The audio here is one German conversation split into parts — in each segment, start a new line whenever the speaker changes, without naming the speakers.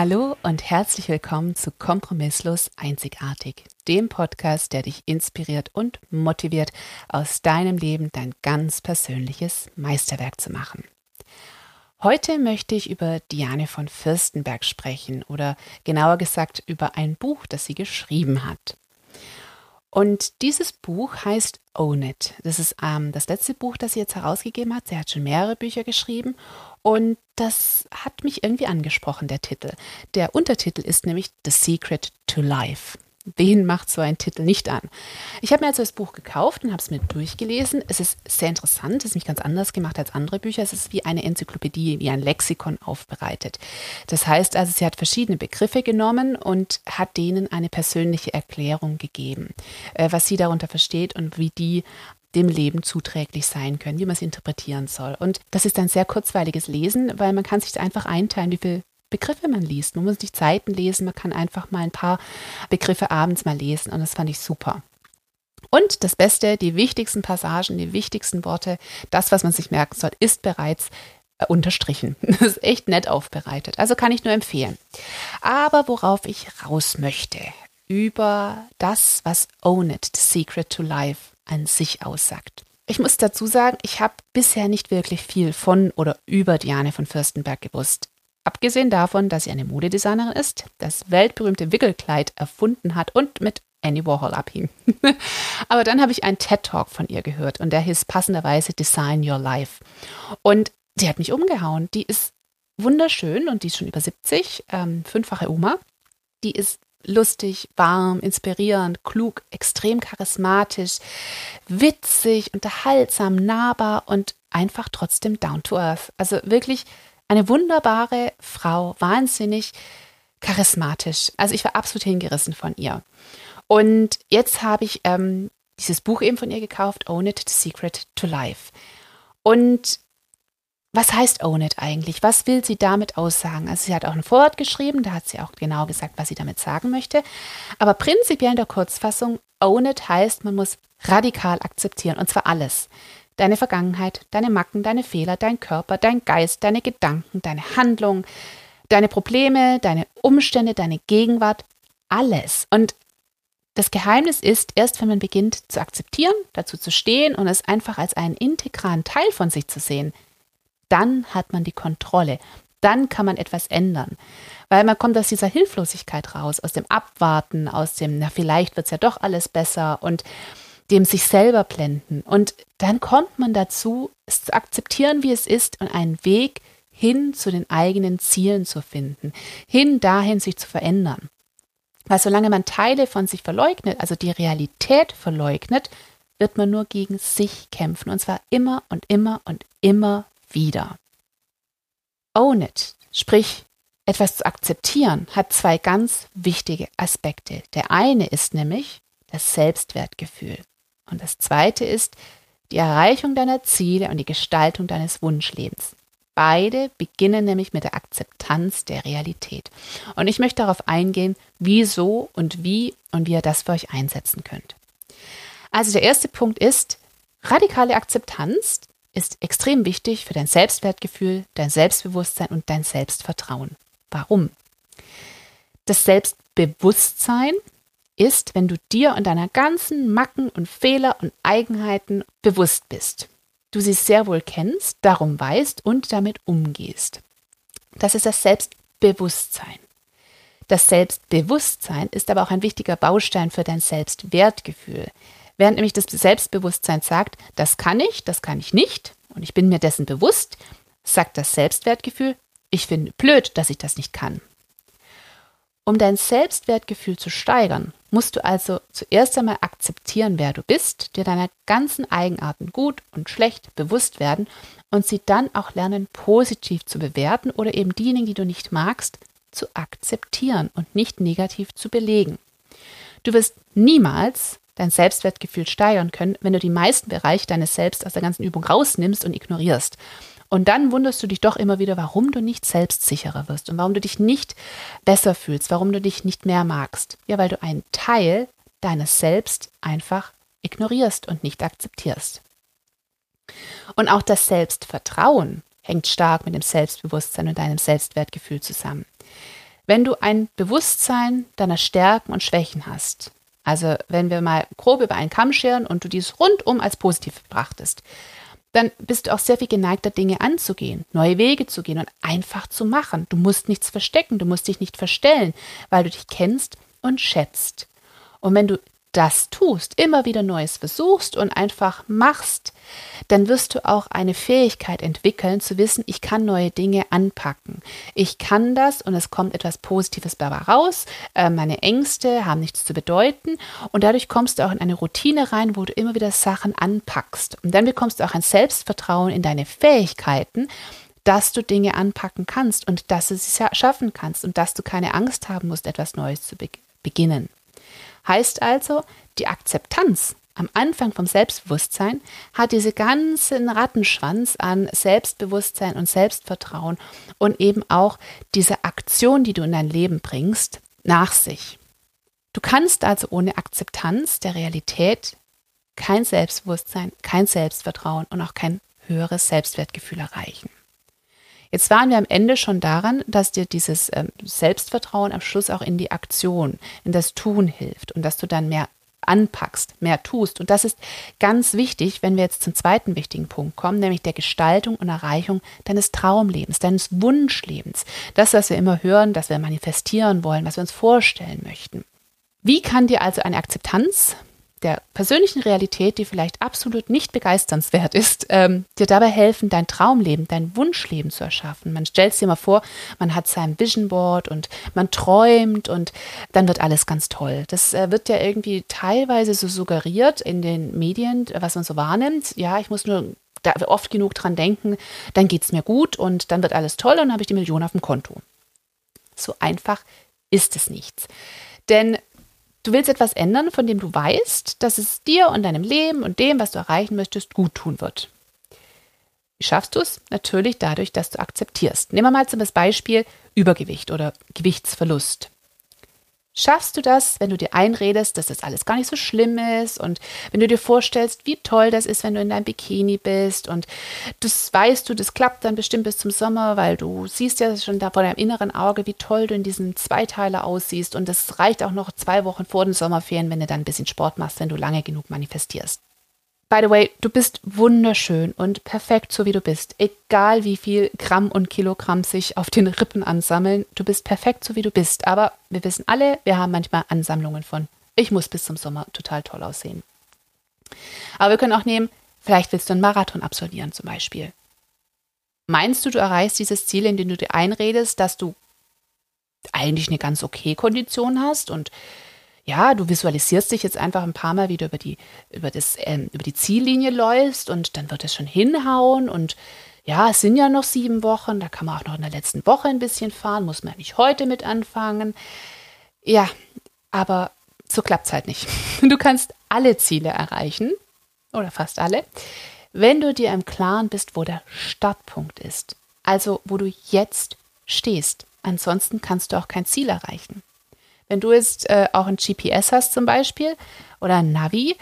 Hallo und herzlich willkommen zu Kompromisslos Einzigartig, dem Podcast, der dich inspiriert und motiviert, aus deinem Leben dein ganz persönliches Meisterwerk zu machen. Heute möchte ich über Diane von Fürstenberg sprechen oder genauer gesagt über ein Buch, das sie geschrieben hat. Und dieses Buch heißt Own It. Das ist ähm, das letzte Buch, das sie jetzt herausgegeben hat. Sie hat schon mehrere Bücher geschrieben und das hat mich irgendwie angesprochen, der Titel. Der Untertitel ist nämlich The Secret to Life. Wen macht so ein Titel nicht an? Ich habe mir also das Buch gekauft und habe es mir durchgelesen. Es ist sehr interessant, es ist nicht ganz anders gemacht als andere Bücher. Es ist wie eine Enzyklopädie, wie ein Lexikon aufbereitet. Das heißt also, sie hat verschiedene Begriffe genommen und hat denen eine persönliche Erklärung gegeben, äh, was sie darunter versteht und wie die dem Leben zuträglich sein können, wie man es interpretieren soll. Und das ist ein sehr kurzweiliges Lesen, weil man kann sich einfach einteilen, wie viele Begriffe man liest. Man muss nicht Zeiten lesen, man kann einfach mal ein paar Begriffe abends mal lesen und das fand ich super. Und das Beste, die wichtigsten Passagen, die wichtigsten Worte, das, was man sich merken soll, ist bereits äh, unterstrichen. Das ist echt nett aufbereitet. Also kann ich nur empfehlen. Aber worauf ich raus möchte, über das, was Own It, The Secret to Life an sich aussagt. Ich muss dazu sagen, ich habe bisher nicht wirklich viel von oder über Diane von Fürstenberg gewusst. Abgesehen davon, dass sie eine Modedesignerin ist, das weltberühmte Wickelkleid erfunden hat und mit Annie Warhol abhing. Aber dann habe ich einen TED-Talk von ihr gehört und der hieß passenderweise Design Your Life. Und die hat mich umgehauen. Die ist wunderschön und die ist schon über 70, ähm, fünffache Oma. Die ist lustig, warm, inspirierend, klug, extrem charismatisch, witzig, unterhaltsam, nahbar und einfach trotzdem down to earth. Also wirklich eine wunderbare Frau, wahnsinnig charismatisch. Also ich war absolut hingerissen von ihr. Und jetzt habe ich ähm, dieses Buch eben von ihr gekauft, Own It, The Secret to Life. Und was heißt Own It eigentlich? Was will sie damit aussagen? Also sie hat auch ein Vorwort geschrieben, da hat sie auch genau gesagt, was sie damit sagen möchte. Aber prinzipiell in der Kurzfassung, Own It heißt, man muss radikal akzeptieren, und zwar alles. Deine Vergangenheit, deine Macken, deine Fehler, dein Körper, dein Geist, deine Gedanken, deine Handlungen, deine Probleme, deine Umstände, deine Gegenwart, alles. Und das Geheimnis ist, erst wenn man beginnt zu akzeptieren, dazu zu stehen und es einfach als einen integralen Teil von sich zu sehen, dann hat man die Kontrolle. Dann kann man etwas ändern. Weil man kommt aus dieser Hilflosigkeit raus, aus dem Abwarten, aus dem, na, vielleicht wird es ja doch alles besser und dem sich selber blenden. Und dann kommt man dazu, es zu akzeptieren, wie es ist und einen Weg hin zu den eigenen Zielen zu finden, hin dahin sich zu verändern. Weil solange man Teile von sich verleugnet, also die Realität verleugnet, wird man nur gegen sich kämpfen. Und zwar immer und immer und immer wieder. Own it, sprich etwas zu akzeptieren, hat zwei ganz wichtige Aspekte. Der eine ist nämlich das Selbstwertgefühl und das zweite ist die Erreichung deiner Ziele und die Gestaltung deines Wunschlebens. Beide beginnen nämlich mit der Akzeptanz der Realität. Und ich möchte darauf eingehen, wieso und wie und wie ihr das für euch einsetzen könnt. Also der erste Punkt ist radikale Akzeptanz ist extrem wichtig für dein Selbstwertgefühl, dein Selbstbewusstsein und dein Selbstvertrauen. Warum? Das Selbstbewusstsein ist, wenn du dir und deiner ganzen Macken und Fehler und Eigenheiten bewusst bist. Du sie sehr wohl kennst, darum weißt und damit umgehst. Das ist das Selbstbewusstsein. Das Selbstbewusstsein ist aber auch ein wichtiger Baustein für dein Selbstwertgefühl. Während nämlich das Selbstbewusstsein sagt, das kann ich, das kann ich nicht, und ich bin mir dessen bewusst, sagt das Selbstwertgefühl, ich finde blöd, dass ich das nicht kann. Um dein Selbstwertgefühl zu steigern, musst du also zuerst einmal akzeptieren, wer du bist, dir deiner ganzen Eigenarten gut und schlecht bewusst werden und sie dann auch lernen, positiv zu bewerten oder eben diejenigen, die du nicht magst, zu akzeptieren und nicht negativ zu belegen. Du wirst niemals dein Selbstwertgefühl steigern können, wenn du die meisten Bereiche deines Selbst aus der ganzen Übung rausnimmst und ignorierst. Und dann wunderst du dich doch immer wieder, warum du nicht selbstsicherer wirst und warum du dich nicht besser fühlst, warum du dich nicht mehr magst. Ja, weil du einen Teil deines Selbst einfach ignorierst und nicht akzeptierst. Und auch das Selbstvertrauen hängt stark mit dem Selbstbewusstsein und deinem Selbstwertgefühl zusammen. Wenn du ein Bewusstsein deiner Stärken und Schwächen hast, also wenn wir mal grob über einen Kamm scheren und du dies rundum als positiv betrachtest, dann bist du auch sehr viel geneigter, Dinge anzugehen, neue Wege zu gehen und einfach zu machen. Du musst nichts verstecken, du musst dich nicht verstellen, weil du dich kennst und schätzt. Und wenn du das tust, immer wieder Neues versuchst und einfach machst, dann wirst du auch eine Fähigkeit entwickeln, zu wissen, ich kann neue Dinge anpacken. Ich kann das und es kommt etwas Positives dabei raus. Äh, meine Ängste haben nichts zu bedeuten und dadurch kommst du auch in eine Routine rein, wo du immer wieder Sachen anpackst. Und dann bekommst du auch ein Selbstvertrauen in deine Fähigkeiten, dass du Dinge anpacken kannst und dass du sie schaffen kannst und dass du keine Angst haben musst, etwas Neues zu be beginnen. Heißt also, die Akzeptanz am Anfang vom Selbstbewusstsein hat diese ganzen Rattenschwanz an Selbstbewusstsein und Selbstvertrauen und eben auch diese Aktion, die du in dein Leben bringst, nach sich. Du kannst also ohne Akzeptanz der Realität kein Selbstbewusstsein, kein Selbstvertrauen und auch kein höheres Selbstwertgefühl erreichen. Jetzt waren wir am Ende schon daran, dass dir dieses ähm, Selbstvertrauen am Schluss auch in die Aktion, in das Tun hilft und dass du dann mehr anpackst, mehr tust. Und das ist ganz wichtig, wenn wir jetzt zum zweiten wichtigen Punkt kommen, nämlich der Gestaltung und Erreichung deines Traumlebens, deines Wunschlebens. Das, was wir immer hören, dass wir manifestieren wollen, was wir uns vorstellen möchten. Wie kann dir also eine Akzeptanz der persönlichen Realität, die vielleicht absolut nicht begeisternswert ist, ähm, dir dabei helfen, dein Traumleben, dein Wunschleben zu erschaffen. Man stellt sich mal vor, man hat sein Vision Board und man träumt und dann wird alles ganz toll. Das äh, wird ja irgendwie teilweise so suggeriert in den Medien, was man so wahrnimmt. Ja, ich muss nur da oft genug dran denken, dann geht es mir gut und dann wird alles toll und dann habe ich die Million auf dem Konto. So einfach ist es nicht. Denn Du willst etwas ändern, von dem du weißt, dass es dir und deinem Leben und dem, was du erreichen möchtest, gut tun wird. Wie schaffst du es? Natürlich dadurch, dass du akzeptierst. Nehmen wir mal zum Beispiel Übergewicht oder Gewichtsverlust schaffst du das, wenn du dir einredest, dass das alles gar nicht so schlimm ist und wenn du dir vorstellst, wie toll das ist, wenn du in deinem Bikini bist und das weißt du, das klappt dann bestimmt bis zum Sommer, weil du siehst ja schon da vor deinem inneren Auge, wie toll du in diesem Zweiteiler aussiehst und das reicht auch noch zwei Wochen vor den Sommerferien, wenn du dann ein bisschen Sport machst, wenn du lange genug manifestierst. By the way, du bist wunderschön und perfekt so wie du bist. Egal wie viel Gramm und Kilogramm sich auf den Rippen ansammeln, du bist perfekt so wie du bist. Aber wir wissen alle, wir haben manchmal Ansammlungen von, ich muss bis zum Sommer total toll aussehen. Aber wir können auch nehmen, vielleicht willst du einen Marathon absolvieren zum Beispiel. Meinst du, du erreichst dieses Ziel, indem du dir einredest, dass du eigentlich eine ganz okay Kondition hast und ja, du visualisierst dich jetzt einfach ein paar Mal, wie du über die, über das, ähm, über die Ziellinie läufst und dann wird es schon hinhauen und ja, es sind ja noch sieben Wochen, da kann man auch noch in der letzten Woche ein bisschen fahren, muss man nicht heute mit anfangen. Ja, aber so klappt es halt nicht. Du kannst alle Ziele erreichen, oder fast alle, wenn du dir im Klaren bist, wo der Startpunkt ist. Also, wo du jetzt stehst. Ansonsten kannst du auch kein Ziel erreichen. Wenn du jetzt äh, auch ein GPS hast zum Beispiel oder ein Navi,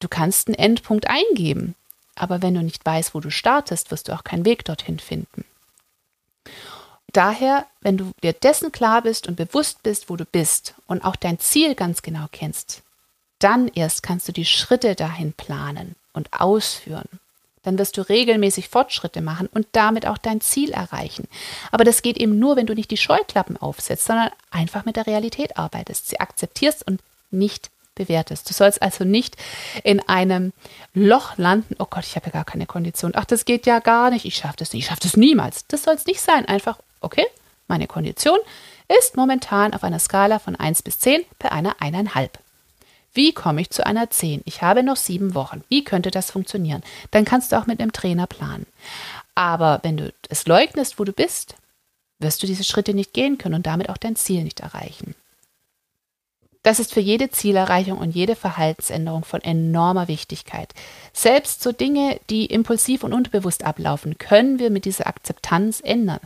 du kannst einen Endpunkt eingeben. Aber wenn du nicht weißt, wo du startest, wirst du auch keinen Weg dorthin finden. Daher, wenn du dir dessen klar bist und bewusst bist, wo du bist und auch dein Ziel ganz genau kennst, dann erst kannst du die Schritte dahin planen und ausführen dann wirst du regelmäßig Fortschritte machen und damit auch dein Ziel erreichen. Aber das geht eben nur, wenn du nicht die Scheuklappen aufsetzt, sondern einfach mit der Realität arbeitest, sie akzeptierst und nicht bewertest. Du sollst also nicht in einem Loch landen, oh Gott, ich habe ja gar keine Kondition. Ach, das geht ja gar nicht, ich schaffe das nicht, ich schaffe das niemals. Das soll es nicht sein. Einfach, okay, meine Kondition ist momentan auf einer Skala von 1 bis 10 bei einer eineinhalb. Wie komme ich zu einer 10? Ich habe noch sieben Wochen. Wie könnte das funktionieren? Dann kannst du auch mit einem Trainer planen. Aber wenn du es leugnest, wo du bist, wirst du diese Schritte nicht gehen können und damit auch dein Ziel nicht erreichen. Das ist für jede Zielerreichung und jede Verhaltensänderung von enormer Wichtigkeit. Selbst so Dinge, die impulsiv und unbewusst ablaufen, können wir mit dieser Akzeptanz ändern.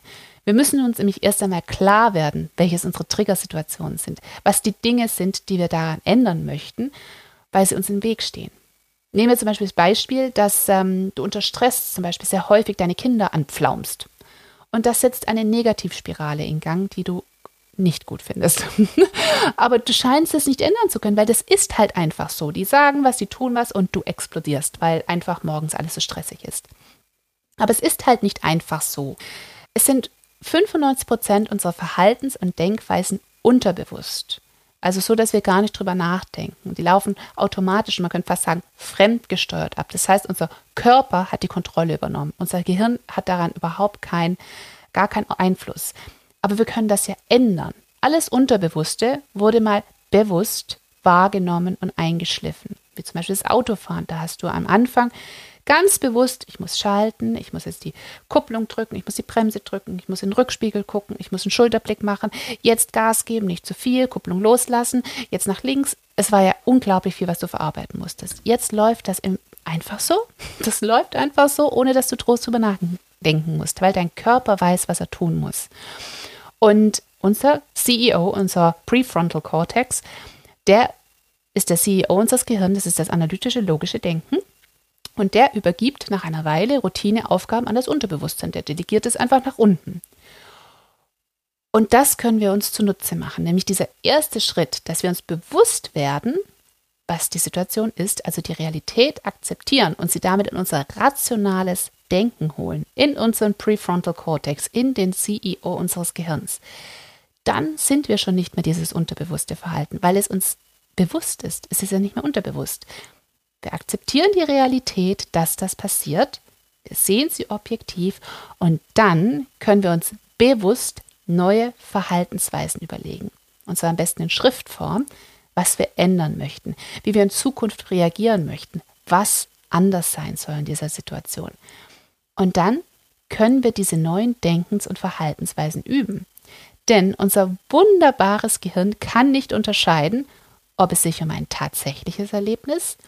Wir müssen uns nämlich erst einmal klar werden, welches unsere Triggersituationen sind, was die Dinge sind, die wir daran ändern möchten, weil sie uns im Weg stehen. Nehmen wir zum Beispiel das Beispiel, dass ähm, du unter Stress zum Beispiel sehr häufig deine Kinder anpflaumst. Und das setzt eine Negativspirale in Gang, die du nicht gut findest. Aber du scheinst es nicht ändern zu können, weil das ist halt einfach so. Die sagen was, die tun was und du explodierst, weil einfach morgens alles so stressig ist. Aber es ist halt nicht einfach so. Es sind 95 Prozent unserer Verhaltens- und Denkweisen unterbewusst. Also so, dass wir gar nicht drüber nachdenken. Die laufen automatisch, man könnte fast sagen, fremdgesteuert ab. Das heißt, unser Körper hat die Kontrolle übernommen. Unser Gehirn hat daran überhaupt keinen, gar keinen Einfluss. Aber wir können das ja ändern. Alles Unterbewusste wurde mal bewusst wahrgenommen und eingeschliffen. Wie zum Beispiel das Autofahren. Da hast du am Anfang ganz bewusst, ich muss schalten, ich muss jetzt die Kupplung drücken, ich muss die Bremse drücken, ich muss in den Rückspiegel gucken, ich muss einen Schulterblick machen, jetzt Gas geben, nicht zu viel, Kupplung loslassen, jetzt nach links. Es war ja unglaublich viel, was du verarbeiten musstest. Jetzt läuft das einfach so. Das läuft einfach so, ohne dass du Trost drüber nachdenken musst, weil dein Körper weiß, was er tun muss. Und unser CEO, unser Prefrontal Cortex, der ist der CEO unseres Gehirns, das ist das analytische, logische Denken. Und der übergibt nach einer Weile Routineaufgaben an das Unterbewusstsein. Der delegiert es einfach nach unten. Und das können wir uns zunutze machen, nämlich dieser erste Schritt, dass wir uns bewusst werden, was die Situation ist, also die Realität akzeptieren und sie damit in unser rationales Denken holen, in unseren Prefrontal Cortex, in den CEO unseres Gehirns. Dann sind wir schon nicht mehr dieses unterbewusste Verhalten, weil es uns bewusst ist. Es ist ja nicht mehr unterbewusst. Wir akzeptieren die Realität, dass das passiert. Wir sehen sie objektiv und dann können wir uns bewusst neue Verhaltensweisen überlegen. Und zwar am besten in Schriftform, was wir ändern möchten, wie wir in Zukunft reagieren möchten, was anders sein soll in dieser Situation. Und dann können wir diese neuen Denkens- und Verhaltensweisen üben. Denn unser wunderbares Gehirn kann nicht unterscheiden, ob es sich um ein tatsächliches Erlebnis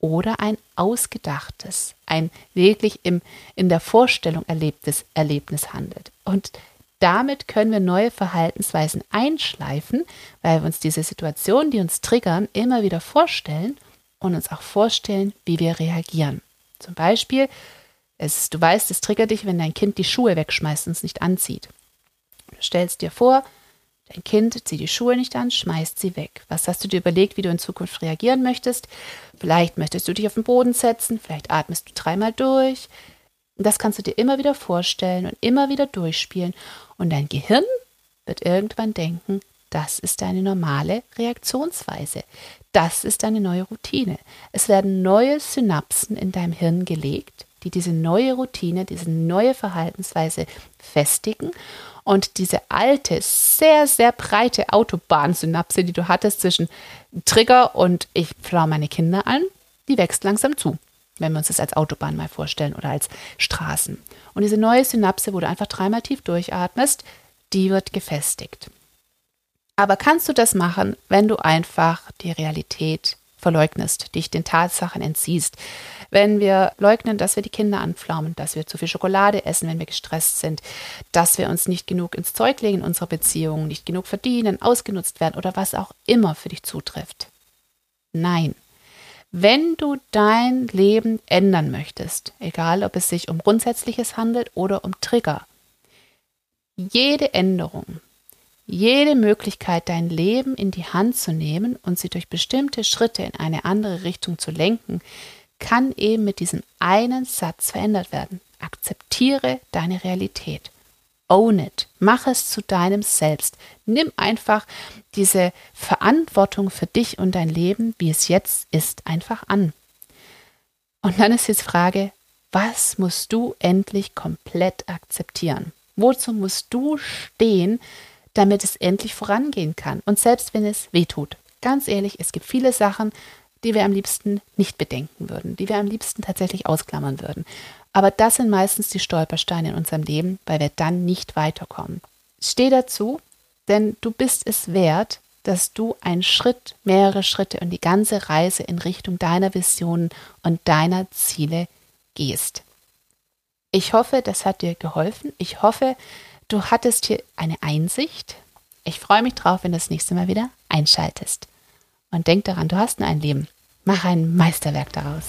oder ein ausgedachtes, ein wirklich im, in der Vorstellung erlebtes Erlebnis handelt. Und damit können wir neue Verhaltensweisen einschleifen, weil wir uns diese Situationen, die uns triggern, immer wieder vorstellen und uns auch vorstellen, wie wir reagieren. Zum Beispiel, es, du weißt, es triggert dich, wenn dein Kind die Schuhe wegschmeißt und es nicht anzieht. Du stellst dir vor, Dein Kind zieht die Schuhe nicht an, schmeißt sie weg. Was hast du dir überlegt, wie du in Zukunft reagieren möchtest? Vielleicht möchtest du dich auf den Boden setzen, vielleicht atmest du dreimal durch. Das kannst du dir immer wieder vorstellen und immer wieder durchspielen. Und dein Gehirn wird irgendwann denken, das ist deine normale Reaktionsweise. Das ist deine neue Routine. Es werden neue Synapsen in deinem Hirn gelegt, die diese neue Routine, diese neue Verhaltensweise festigen und diese alte, sehr, sehr breite Autobahnsynapse, die du hattest zwischen Trigger und ich flaue meine Kinder an, die wächst langsam zu, wenn wir uns das als Autobahn mal vorstellen oder als Straßen. Und diese neue Synapse, wo du einfach dreimal tief durchatmest, die wird gefestigt. Aber kannst du das machen, wenn du einfach die Realität verleugnest, dich den Tatsachen entziehst, wenn wir leugnen, dass wir die Kinder anpflaumen, dass wir zu viel Schokolade essen, wenn wir gestresst sind, dass wir uns nicht genug ins Zeug legen in unserer Beziehung, nicht genug verdienen, ausgenutzt werden oder was auch immer für dich zutrifft. Nein. Wenn du dein Leben ändern möchtest, egal ob es sich um Grundsätzliches handelt oder um Trigger, jede Änderung, jede Möglichkeit, dein Leben in die Hand zu nehmen und sie durch bestimmte Schritte in eine andere Richtung zu lenken, kann eben mit diesem einen Satz verändert werden. Akzeptiere deine Realität. Own it. Mach es zu deinem Selbst. Nimm einfach diese Verantwortung für dich und dein Leben, wie es jetzt ist, einfach an. Und dann ist jetzt Frage, was musst du endlich komplett akzeptieren? Wozu musst du stehen, damit es endlich vorangehen kann? Und selbst wenn es weh tut. Ganz ehrlich, es gibt viele Sachen, die wir am liebsten nicht bedenken würden, die wir am liebsten tatsächlich ausklammern würden. Aber das sind meistens die Stolpersteine in unserem Leben, weil wir dann nicht weiterkommen. Steh dazu, denn du bist es wert, dass du einen Schritt, mehrere Schritte und die ganze Reise in Richtung deiner Visionen und deiner Ziele gehst. Ich hoffe, das hat dir geholfen. Ich hoffe, du hattest hier eine Einsicht. Ich freue mich drauf, wenn du das nächste Mal wieder einschaltest. Und denk daran, du hast nur ein Leben. Mach ein Meisterwerk daraus.